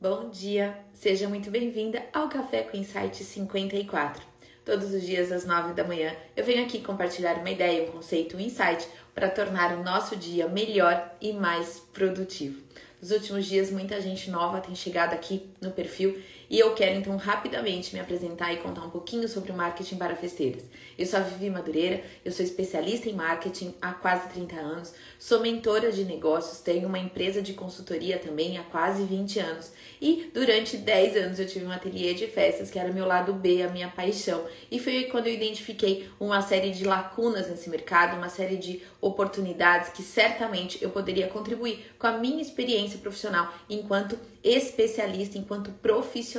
Bom dia, seja muito bem-vinda ao Café com Insight 54. Todos os dias às 9 da manhã eu venho aqui compartilhar uma ideia, um conceito, um insight para tornar o nosso dia melhor e mais produtivo. Nos últimos dias, muita gente nova tem chegado aqui no perfil e eu quero então rapidamente me apresentar e contar um pouquinho sobre o marketing para festeiras. Eu sou a Vivi Madureira, eu sou especialista em marketing há quase 30 anos, sou mentora de negócios, tenho uma empresa de consultoria também há quase 20 anos e durante 10 anos eu tive um ateliê de festas que era meu lado B, a minha paixão. E foi quando eu identifiquei uma série de lacunas nesse mercado, uma série de oportunidades que certamente eu poderia contribuir com a minha experiência profissional enquanto especialista, enquanto profissional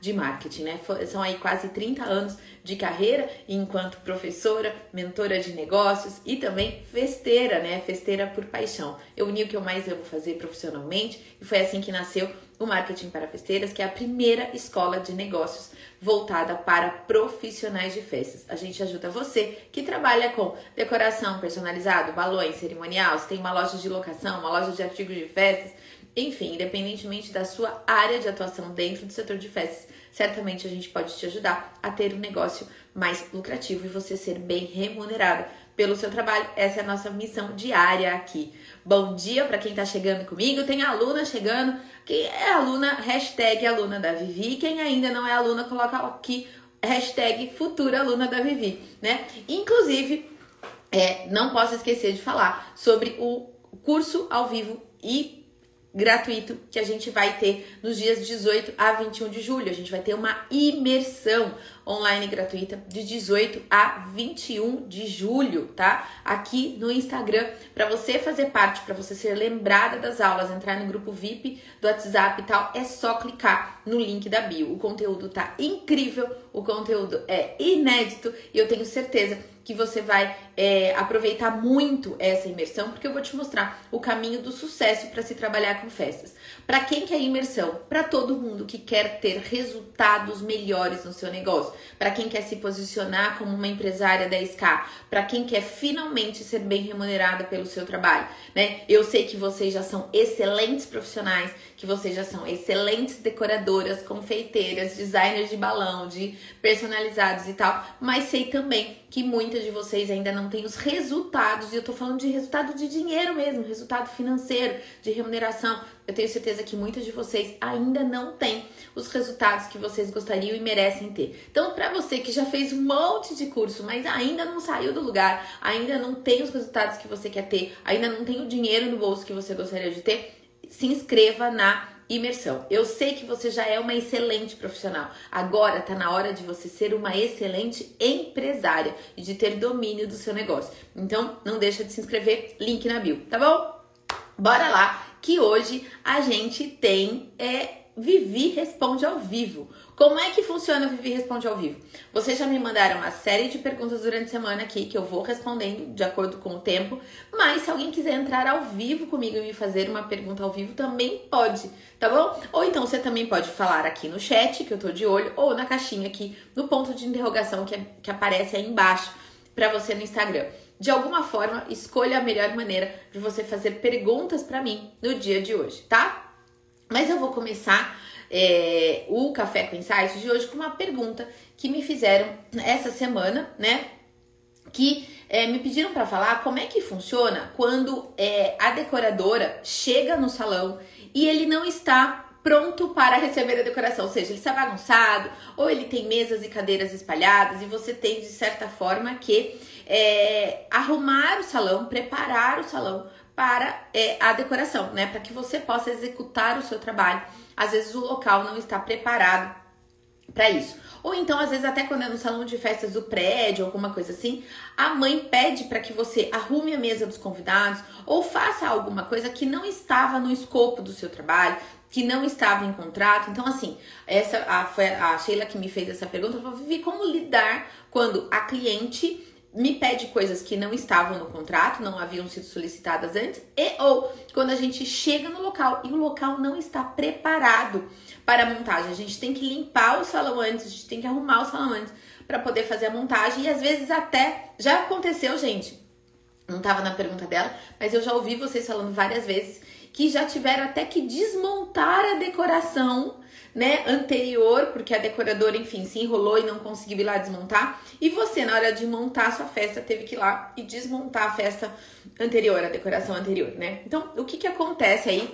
de marketing, né? São aí quase 30 anos de carreira enquanto professora, mentora de negócios e também festeira, né? Festeira por paixão. Eu uni o que eu mais amo fazer profissionalmente e foi assim que nasceu o Marketing para Festeiras, que é a primeira escola de negócios voltada para profissionais de festas. A gente ajuda você que trabalha com decoração personalizada, balões, cerimonial, se tem uma loja de locação, uma loja de artigos de festas, enfim, independentemente da sua área de atuação dentro do setor de festas, certamente a gente pode te ajudar a ter um negócio mais lucrativo e você ser bem remunerada pelo seu trabalho. Essa é a nossa missão diária aqui. Bom dia para quem está chegando comigo. Tem aluna chegando. Quem é aluna, hashtag aluna da Vivi. Quem ainda não é aluna, coloca aqui hashtag futura aluna da Vivi, né? Inclusive, é, não posso esquecer de falar sobre o curso ao vivo e gratuito que a gente vai ter nos dias 18 a 21 de julho. A gente vai ter uma imersão online gratuita de 18 a 21 de julho, tá? Aqui no Instagram, para você fazer parte, para você ser lembrada das aulas, entrar no grupo VIP do WhatsApp e tal, é só clicar no link da bio. O conteúdo tá incrível, o conteúdo é inédito e eu tenho certeza que você vai é, aproveitar muito essa imersão, porque eu vou te mostrar o caminho do sucesso para se trabalhar com festas. Para quem quer imersão? Para todo mundo que quer ter resultados melhores no seu negócio, para quem quer se posicionar como uma empresária 10K, para quem quer finalmente ser bem remunerada pelo seu trabalho, né? Eu sei que vocês já são excelentes profissionais, que vocês já são excelentes decoradoras, confeiteiras, designers de balão, de personalizados e tal, mas sei também que muitas de vocês ainda não têm os resultados, e eu tô falando de resultado de dinheiro mesmo, resultado financeiro, de remuneração. Eu tenho certeza que muitas de vocês ainda não têm os resultados que vocês gostariam e merecem ter. Então, para você que já fez um monte de curso, mas ainda não saiu do lugar, ainda não tem os resultados que você quer ter, ainda não tem o dinheiro no bolso que você gostaria de ter, se inscreva na imersão. Eu sei que você já é uma excelente profissional. Agora tá na hora de você ser uma excelente empresária e de ter domínio do seu negócio. Então, não deixa de se inscrever, link na bio, tá bom? Bora lá, que hoje a gente tem é Vivi Responde ao Vivo. Como é que funciona o Vivi Responde ao Vivo? Vocês já me mandaram uma série de perguntas durante a semana aqui que eu vou respondendo de acordo com o tempo, mas se alguém quiser entrar ao vivo comigo e me fazer uma pergunta ao vivo, também pode, tá bom? Ou então você também pode falar aqui no chat, que eu tô de olho, ou na caixinha aqui, no ponto de interrogação que, é, que aparece aí embaixo para você no Instagram. De alguma forma, escolha a melhor maneira de você fazer perguntas para mim no dia de hoje, tá? Mas eu vou começar é, o Café com Insights de hoje com uma pergunta que me fizeram essa semana, né? Que é, me pediram para falar como é que funciona quando é, a decoradora chega no salão e ele não está pronto para receber a decoração, ou seja, ele está bagunçado, ou ele tem mesas e cadeiras espalhadas, e você tem de certa forma que é, arrumar o salão, preparar o salão para é, a decoração, né? Para que você possa executar o seu trabalho. Às vezes o local não está preparado para isso. Ou então, às vezes, até quando é no salão de festas do prédio, alguma coisa assim, a mãe pede para que você arrume a mesa dos convidados ou faça alguma coisa que não estava no escopo do seu trabalho, que não estava em contrato. Então, assim, essa a, foi a Sheila que me fez essa pergunta. Eu falei, Vivi, como lidar quando a cliente me pede coisas que não estavam no contrato, não haviam sido solicitadas antes, e ou quando a gente chega no local e o local não está preparado para a montagem. A gente tem que limpar o salão antes, a gente tem que arrumar o salão antes para poder fazer a montagem e às vezes até já aconteceu, gente. Não estava na pergunta dela, mas eu já ouvi vocês falando várias vezes que já tiveram até que desmontar a decoração né, anterior, porque a decoradora, enfim, se enrolou e não conseguiu ir lá desmontar. E você, na hora de montar a sua festa, teve que ir lá e desmontar a festa anterior, a decoração anterior, né? Então, o que que acontece aí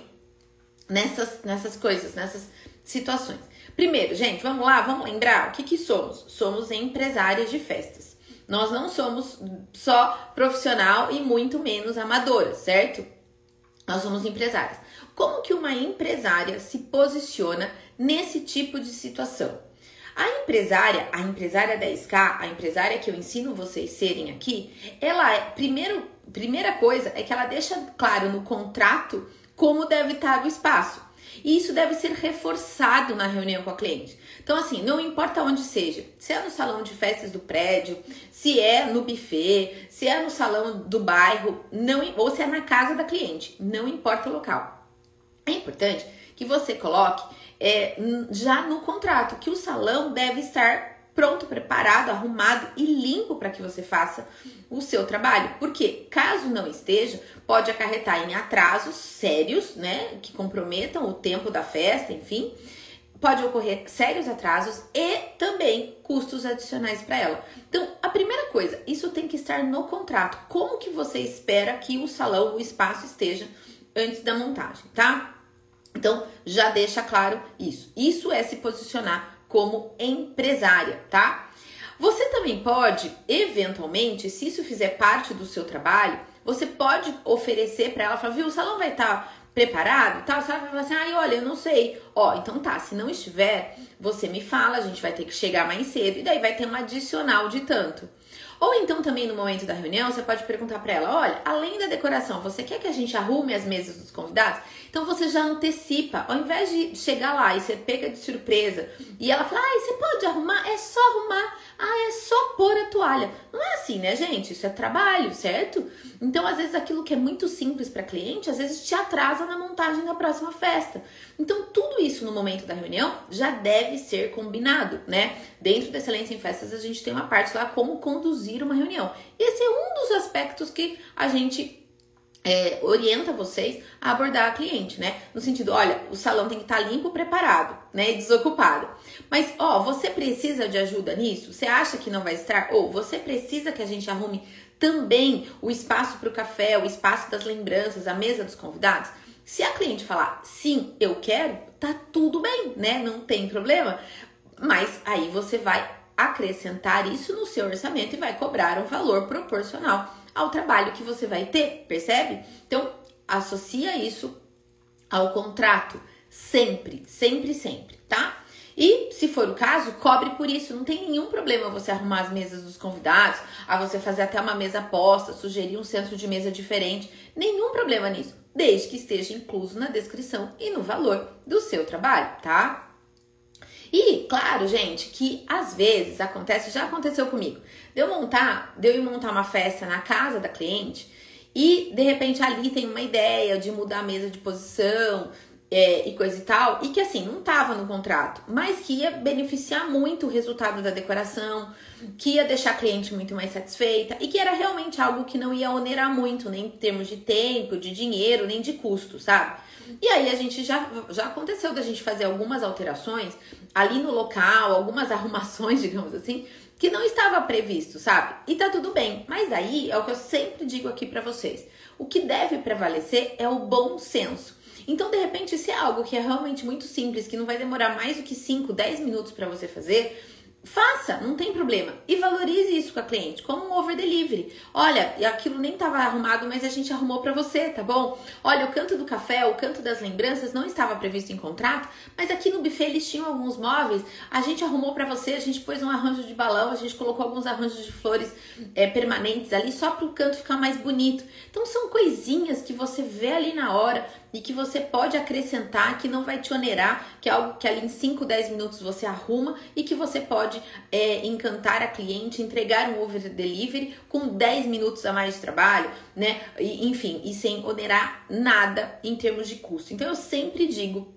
nessas, nessas coisas, nessas situações? Primeiro, gente, vamos lá, vamos lembrar o que que somos? Somos empresárias de festas. Nós não somos só profissional e muito menos amadoras, certo? Nós somos empresárias. Como que uma empresária se posiciona nesse tipo de situação? A empresária, a empresária 10K, a empresária que eu ensino vocês serem aqui, ela é, primeiro, primeira coisa é que ela deixa claro no contrato como deve estar o espaço. E isso deve ser reforçado na reunião com a cliente. Então, assim, não importa onde seja, se é no salão de festas do prédio, se é no buffet, se é no salão do bairro, não, ou se é na casa da cliente, não importa o local. É importante que você coloque é, já no contrato que o salão deve estar pronto, preparado, arrumado e limpo para que você faça o seu trabalho. Porque caso não esteja, pode acarretar em atrasos sérios, né, que comprometam o tempo da festa, enfim. Pode ocorrer sérios atrasos e também custos adicionais para ela. Então, a primeira coisa, isso tem que estar no contrato. Como que você espera que o salão, o espaço esteja antes da montagem, tá? Então, já deixa claro isso. Isso é se posicionar como empresária, tá? Você também pode, eventualmente, se isso fizer parte do seu trabalho, você pode oferecer para ela, falar, viu, o salão vai estar tá preparado, tal, tá? você vai falar assim, ai, olha, eu não sei. Ó, então tá, se não estiver, você me fala, a gente vai ter que chegar mais cedo e daí vai ter um adicional de tanto. Ou então também no momento da reunião, você pode perguntar para ela: olha, além da decoração, você quer que a gente arrume as mesas dos convidados? Então você já antecipa, ao invés de chegar lá e ser pega de surpresa e ela falar: ah, você pode arrumar? É só arrumar. Ah, é só pôr a toalha. Não é assim, né, gente? Isso é trabalho, certo? Então, às vezes, aquilo que é muito simples para cliente, às vezes te atrasa na montagem da próxima festa. Então, tudo isso no momento da reunião já deve ser combinado, né? Dentro da Excelência em Festas, a gente tem uma parte lá como conduzir uma reunião. Esse é um dos aspectos que a gente é, orienta vocês a abordar a cliente, né? No sentido, olha, o salão tem que estar tá limpo, preparado, né? E desocupado. Mas, ó, você precisa de ajuda nisso? Você acha que não vai estar? Ou você precisa que a gente arrume também o espaço para o café, o espaço das lembranças, a mesa dos convidados? Se a cliente falar sim, eu quero, tá tudo bem, né? Não tem problema. Mas aí você vai acrescentar isso no seu orçamento e vai cobrar um valor proporcional ao trabalho que você vai ter, percebe? Então, associa isso ao contrato sempre, sempre, sempre, tá? E, se for o caso, cobre por isso. Não tem nenhum problema você arrumar as mesas dos convidados, a você fazer até uma mesa posta, sugerir um centro de mesa diferente. Nenhum problema nisso, desde que esteja incluso na descrição e no valor do seu trabalho, tá? E, claro, gente, que às vezes acontece, já aconteceu comigo, de eu montar, de eu ir montar uma festa na casa da cliente e de repente ali tem uma ideia de mudar a mesa de posição, é, e coisa e tal, e que assim, não tava no contrato, mas que ia beneficiar muito o resultado da decoração, que ia deixar a cliente muito mais satisfeita e que era realmente algo que não ia onerar muito, nem em termos de tempo, de dinheiro, nem de custo, sabe? E aí a gente já, já aconteceu da gente fazer algumas alterações ali no local, algumas arrumações, digamos assim, que não estava previsto, sabe? E tá tudo bem. Mas aí é o que eu sempre digo aqui para vocês. O que deve prevalecer é o bom senso. Então, de repente, se é algo que é realmente muito simples, que não vai demorar mais do que 5, 10 minutos para você fazer, Faça, não tem problema. E valorize isso com a cliente, como um over delivery. Olha, aquilo nem estava arrumado, mas a gente arrumou para você, tá bom? Olha, o canto do café, o canto das lembranças não estava previsto em contrato, mas aqui no buffet eles tinham alguns móveis, a gente arrumou para você, a gente pôs um arranjo de balão, a gente colocou alguns arranjos de flores é, permanentes ali só para o canto ficar mais bonito. Então são coisinhas que você vê ali na hora e que você pode acrescentar, que não vai te onerar, que é algo que ali em 5, 10 minutos você arruma e que você pode é, encantar a cliente, entregar um over delivery com 10 minutos a mais de trabalho, né? E, enfim, e sem onerar nada em termos de custo. Então eu sempre digo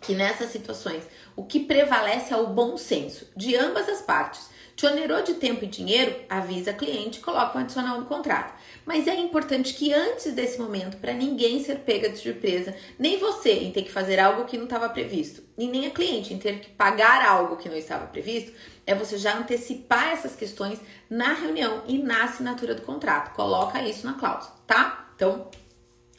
que nessas situações o que prevalece é o bom senso de ambas as partes Te onerou de tempo e dinheiro? Avisa cliente, coloca um adicional no contrato. Mas é importante que antes desse momento, para ninguém ser pega de surpresa, nem você em ter que fazer algo que não estava previsto, e nem a cliente em ter que pagar algo que não estava previsto, é você já antecipar essas questões na reunião e na assinatura do contrato. Coloca isso na cláusula, tá? Então,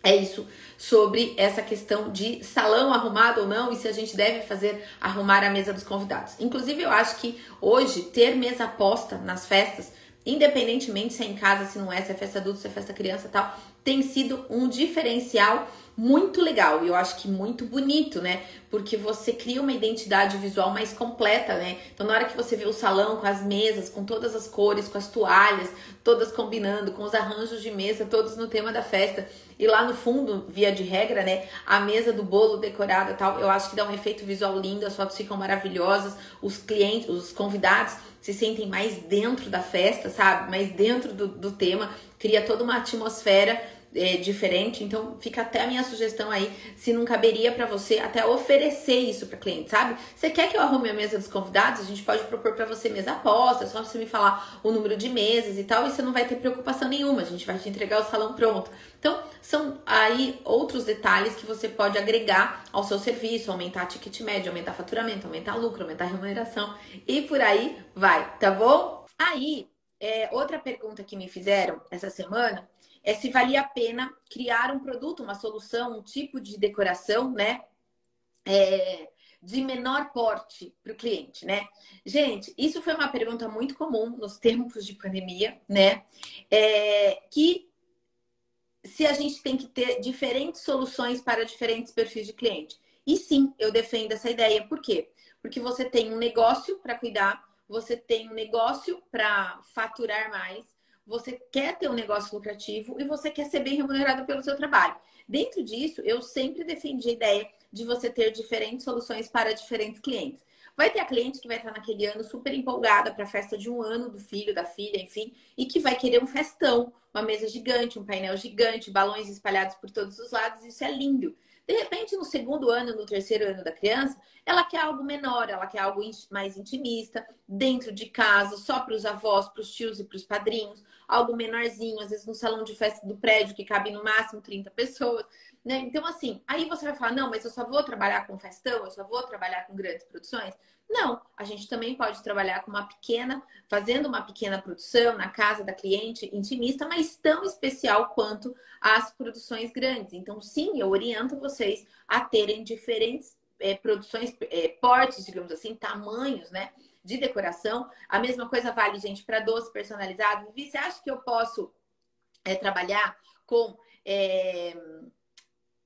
é isso sobre essa questão de salão arrumado ou não e se a gente deve fazer arrumar a mesa dos convidados. Inclusive, eu acho que hoje ter mesa posta nas festas, independentemente se é em casa, se não é, se é festa adulto, se é festa criança tal, tem sido um diferencial muito legal e eu acho que muito bonito, né? Porque você cria uma identidade visual mais completa, né? Então, na hora que você vê o salão com as mesas, com todas as cores, com as toalhas, todas combinando, com os arranjos de mesa, todos no tema da festa, e lá no fundo, via de regra, né, a mesa do bolo decorada tal, eu acho que dá um efeito visual lindo, as fotos ficam maravilhosas, os clientes, os convidados se sentem mais dentro da festa, sabe? Mais dentro do, do tema, cria toda uma atmosfera é, diferente. Então, fica até a minha sugestão aí, se não caberia para você até oferecer isso para cliente, sabe? Você quer que eu arrume a mesa dos convidados? A gente pode propor para você mesa aposta, é só você me falar o número de mesas e tal, e você não vai ter preocupação nenhuma. A gente vai te entregar o salão pronto. Então, são aí outros detalhes que você pode agregar ao seu serviço, aumentar a ticket médio, aumentar faturamento, aumentar lucro, aumentar a remuneração e por aí vai, tá bom? Aí, é, outra pergunta que me fizeram essa semana é se valia a pena criar um produto, uma solução, um tipo de decoração, né? É, de menor porte para o cliente, né? Gente, isso foi uma pergunta muito comum nos tempos de pandemia, né? É, que se a gente tem que ter diferentes soluções para diferentes perfis de cliente. E sim, eu defendo essa ideia. Por quê? Porque você tem um negócio para cuidar, você tem um negócio para faturar mais, você quer ter um negócio lucrativo e você quer ser bem remunerado pelo seu trabalho. Dentro disso, eu sempre defendi a ideia de você ter diferentes soluções para diferentes clientes. Vai ter a cliente que vai estar naquele ano super empolgada para a festa de um ano do filho, da filha, enfim, e que vai querer um festão, uma mesa gigante, um painel gigante, balões espalhados por todos os lados, isso é lindo. De repente, no segundo ano, no terceiro ano da criança, ela quer algo menor, ela quer algo mais intimista, dentro de casa, só para os avós, para os tios e para os padrinhos, algo menorzinho, às vezes no salão de festa do prédio, que cabe no máximo 30 pessoas. Né? Então, assim, aí você vai falar, não, mas eu só vou trabalhar com festão, eu só vou trabalhar com grandes produções. Não, a gente também pode trabalhar com uma pequena, fazendo uma pequena produção na casa da cliente intimista, mas tão especial quanto as produções grandes. Então, sim, eu oriento vocês a terem diferentes é, produções, é, portes, digamos assim, tamanhos, né? De decoração. A mesma coisa vale, gente, para doce personalizado. Vivi, você acha que eu posso é, trabalhar com é,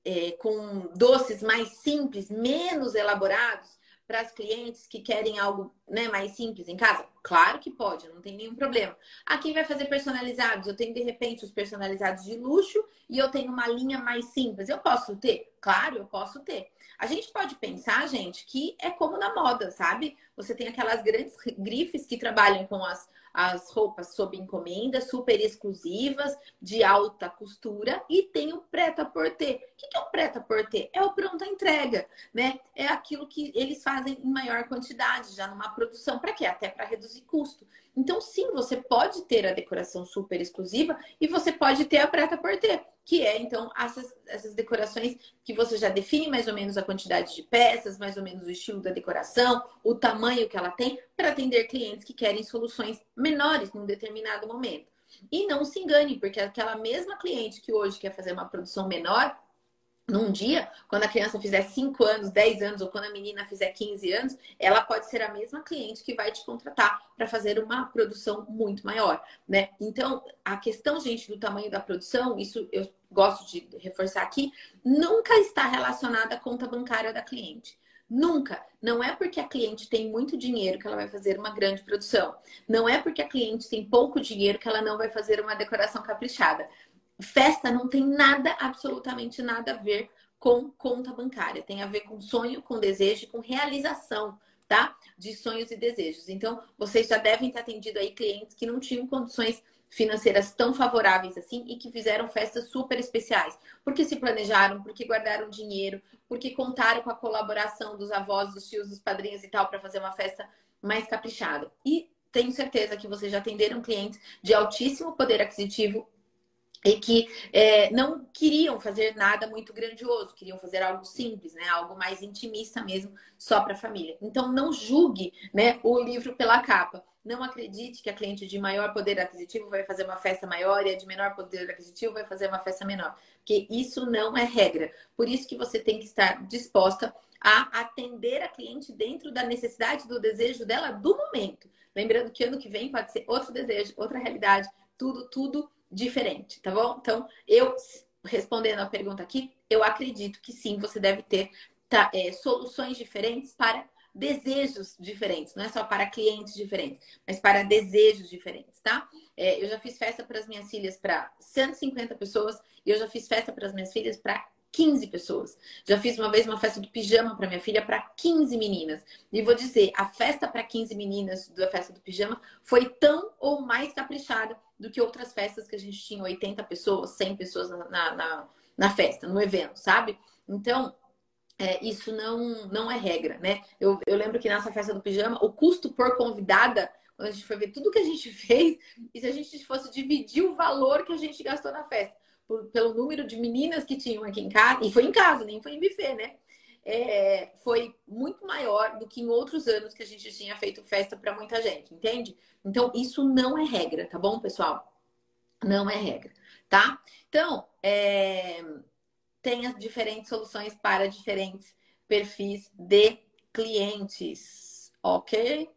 é, com doces mais simples, menos elaborados, para as clientes que querem algo né, mais simples em casa? Claro que pode, não tem nenhum problema. A quem vai fazer personalizados? Eu tenho de repente os personalizados de luxo e eu tenho uma linha mais simples. Eu posso ter? Claro, eu posso ter. A gente pode pensar, gente, que é como na moda, sabe? Você tem aquelas grandes grifes que trabalham com as as roupas sob encomenda, super exclusivas, de alta costura, e tem o preta-porter. O que é o preta-porter? É o pronta entrega, né? É aquilo que eles fazem em maior quantidade, já numa produção. Para quê? Até para reduzir custo. Então, sim, você pode ter a decoração super exclusiva e você pode ter a preta por ter, que é então essas, essas decorações que você já define mais ou menos a quantidade de peças, mais ou menos o estilo da decoração, o tamanho que ela tem, para atender clientes que querem soluções menores num determinado momento. E não se engane, porque aquela mesma cliente que hoje quer fazer uma produção menor, num dia, quando a criança fizer 5 anos, 10 anos, ou quando a menina fizer 15 anos, ela pode ser a mesma cliente que vai te contratar para fazer uma produção muito maior, né? Então, a questão, gente, do tamanho da produção, isso eu gosto de reforçar aqui, nunca está relacionada à conta bancária da cliente. Nunca. Não é porque a cliente tem muito dinheiro que ela vai fazer uma grande produção. Não é porque a cliente tem pouco dinheiro que ela não vai fazer uma decoração caprichada. Festa não tem nada, absolutamente nada a ver com conta bancária. Tem a ver com sonho, com desejo, com realização, tá? De sonhos e desejos. Então, vocês já devem ter atendido aí clientes que não tinham condições financeiras tão favoráveis assim e que fizeram festas super especiais. Porque se planejaram, porque guardaram dinheiro, porque contaram com a colaboração dos avós, dos tios, dos padrinhos e tal para fazer uma festa mais caprichada. E tenho certeza que vocês já atenderam clientes de altíssimo poder aquisitivo e que é, não queriam fazer nada muito grandioso, queriam fazer algo simples, né? Algo mais intimista mesmo, só para a família. Então não julgue, né, o livro pela capa. Não acredite que a cliente de maior poder aquisitivo vai fazer uma festa maior e a de menor poder aquisitivo vai fazer uma festa menor, porque isso não é regra. Por isso que você tem que estar disposta a atender a cliente dentro da necessidade, do desejo dela do momento. Lembrando que ano que vem pode ser outro desejo, outra realidade, tudo, tudo diferente, tá bom? Então, eu respondendo a pergunta aqui, eu acredito que sim, você deve ter tá, é, soluções diferentes para desejos diferentes, não é só para clientes diferentes, mas para desejos diferentes, tá? É, eu já fiz festa para as minhas filhas para 150 pessoas e eu já fiz festa para as minhas filhas para 15 pessoas. Já fiz uma vez uma festa do pijama para minha filha para 15 meninas. E vou dizer, a festa para 15 meninas da festa do pijama foi tão ou mais caprichada do que outras festas que a gente tinha 80 pessoas, 100 pessoas na, na, na festa, no evento, sabe? Então, é, isso não, não é regra, né? Eu, eu lembro que nessa festa do pijama, o custo por convidada, quando a gente foi ver tudo que a gente fez, e se a gente fosse dividir o valor que a gente gastou na festa, por, pelo número de meninas que tinham aqui em casa, e foi em casa, nem foi em buffet, né? É, foi muito maior do que em outros anos que a gente tinha feito festa para muita gente, entende? Então, isso não é regra, tá bom, pessoal? Não é regra, tá? Então, é, tenha diferentes soluções para diferentes perfis de clientes, ok?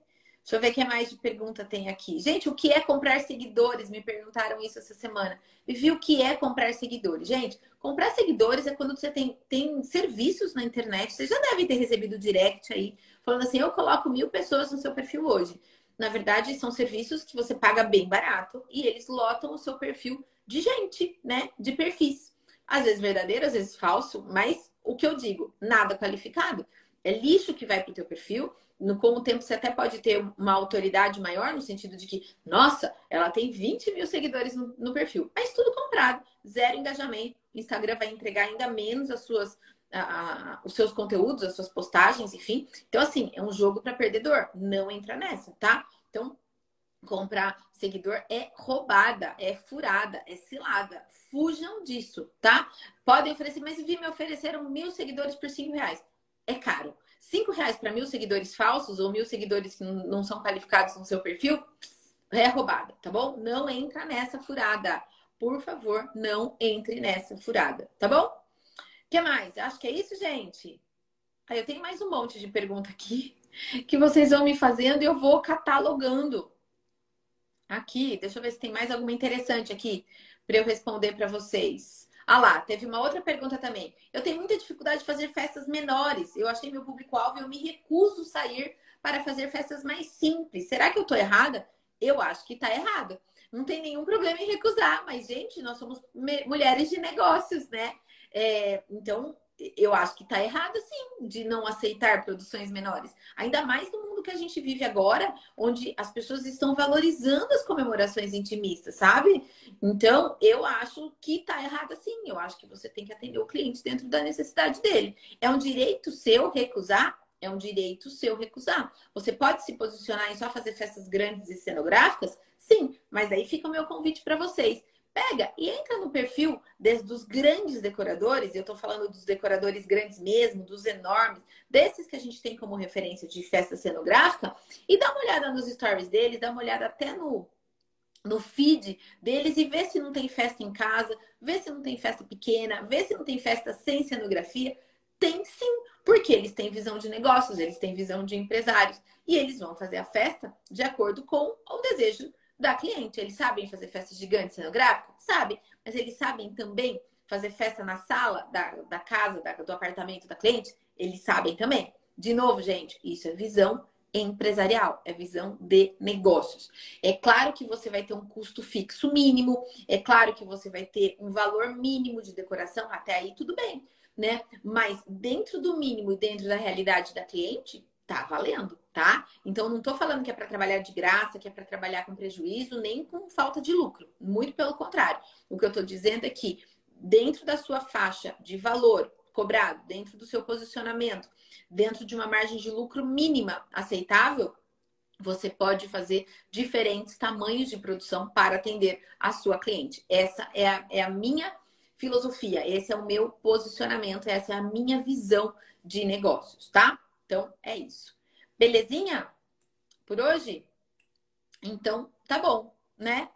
Deixa eu ver o que mais de pergunta tem aqui. Gente, o que é comprar seguidores? Me perguntaram isso essa semana. Vivi o que é comprar seguidores. Gente, comprar seguidores é quando você tem, tem serviços na internet. Você já deve ter recebido direct aí, falando assim: eu coloco mil pessoas no seu perfil hoje. Na verdade, são serviços que você paga bem barato e eles lotam o seu perfil de gente, né? De perfis. Às vezes verdadeiro, às vezes falso, mas o que eu digo, nada qualificado. É lixo que vai para o teu perfil no, com o tempo você até pode ter uma autoridade maior, no sentido de que, nossa, ela tem 20 mil seguidores no, no perfil. Mas tudo comprado, zero engajamento. O Instagram vai entregar ainda menos as suas, a, a, os seus conteúdos, as suas postagens, enfim. Então, assim, é um jogo para perdedor. Não entra nessa, tá? Então, comprar seguidor é roubada, é furada, é cilada. Fujam disso, tá? Podem oferecer, mas vi, me ofereceram mil seguidores por cinco reais. É caro. Cinco reais para mil seguidores falsos ou mil seguidores que não são qualificados no seu perfil é roubada, tá bom? Não entra nessa furada. Por favor, não entre nessa furada, tá bom? O que mais? Acho que é isso, gente. Aí eu tenho mais um monte de pergunta aqui que vocês vão me fazendo e eu vou catalogando. Aqui, deixa eu ver se tem mais alguma interessante aqui para eu responder para vocês. Ah lá, teve uma outra pergunta também. Eu tenho muita dificuldade de fazer festas menores. Eu achei meu público-alvo e eu me recuso sair para fazer festas mais simples. Será que eu tô errada? Eu acho que tá errada. Não tem nenhum problema em recusar, mas, gente, nós somos mulheres de negócios, né? É, então, eu acho que está errado, sim, de não aceitar produções menores. Ainda mais no mundo que a gente vive agora, onde as pessoas estão valorizando as comemorações intimistas, sabe? Então, eu acho que está errado, sim. Eu acho que você tem que atender o cliente dentro da necessidade dele. É um direito seu recusar? É um direito seu recusar. Você pode se posicionar em só fazer festas grandes e cenográficas? Sim, mas aí fica o meu convite para vocês Pega e entra no perfil dos grandes decoradores, eu estou falando dos decoradores grandes mesmo, dos enormes, desses que a gente tem como referência de festa cenográfica, e dá uma olhada nos stories deles, dá uma olhada até no, no feed deles e vê se não tem festa em casa, vê se não tem festa pequena, vê se não tem festa sem cenografia. Tem sim, porque eles têm visão de negócios, eles têm visão de empresários e eles vão fazer a festa de acordo com o desejo da cliente. Eles sabem fazer festa gigante cenográfica? Sabem. Mas eles sabem também fazer festa na sala da, da casa, da, do apartamento da cliente? Eles sabem também. De novo, gente, isso é visão empresarial, é visão de negócios. É claro que você vai ter um custo fixo mínimo, é claro que você vai ter um valor mínimo de decoração, até aí tudo bem, né? Mas dentro do mínimo e dentro da realidade da cliente, tá valendo, tá? Então não tô falando que é para trabalhar de graça, que é para trabalhar com prejuízo, nem com falta de lucro. Muito pelo contrário. O que eu tô dizendo é que dentro da sua faixa de valor cobrado, dentro do seu posicionamento, dentro de uma margem de lucro mínima aceitável, você pode fazer diferentes tamanhos de produção para atender a sua cliente. Essa é a, é a minha filosofia, esse é o meu posicionamento, essa é a minha visão de negócios, tá? Então é isso. Belezinha? Por hoje? Então tá bom, né?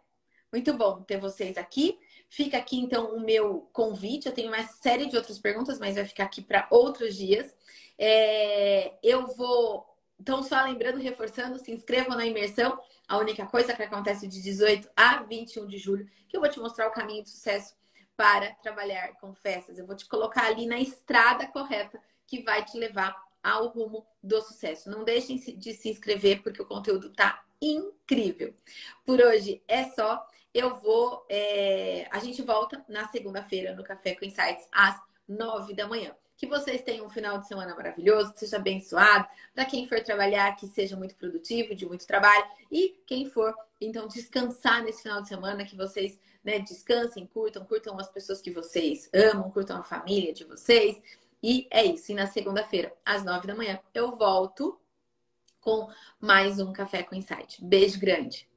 Muito bom ter vocês aqui. Fica aqui então o meu convite. Eu tenho uma série de outras perguntas, mas vai ficar aqui para outros dias. É... eu vou então, só lembrando, reforçando, se inscrevam na imersão. A única coisa que acontece de 18 a 21 de julho, que eu vou te mostrar o caminho de sucesso para trabalhar com festas. Eu vou te colocar ali na estrada correta que vai te levar ao rumo do sucesso. Não deixem de se inscrever porque o conteúdo tá incrível. Por hoje é só. Eu vou. É... A gente volta na segunda-feira no Café com Insights às nove da manhã. Que vocês tenham um final de semana maravilhoso, seja abençoado. Para quem for trabalhar, que seja muito produtivo, de muito trabalho. E quem for, então, descansar nesse final de semana, que vocês né, descansem, curtam, curtam as pessoas que vocês amam, curtam a família de vocês. E é isso. E na segunda-feira, às nove da manhã, eu volto com mais um Café com Insight. Beijo grande!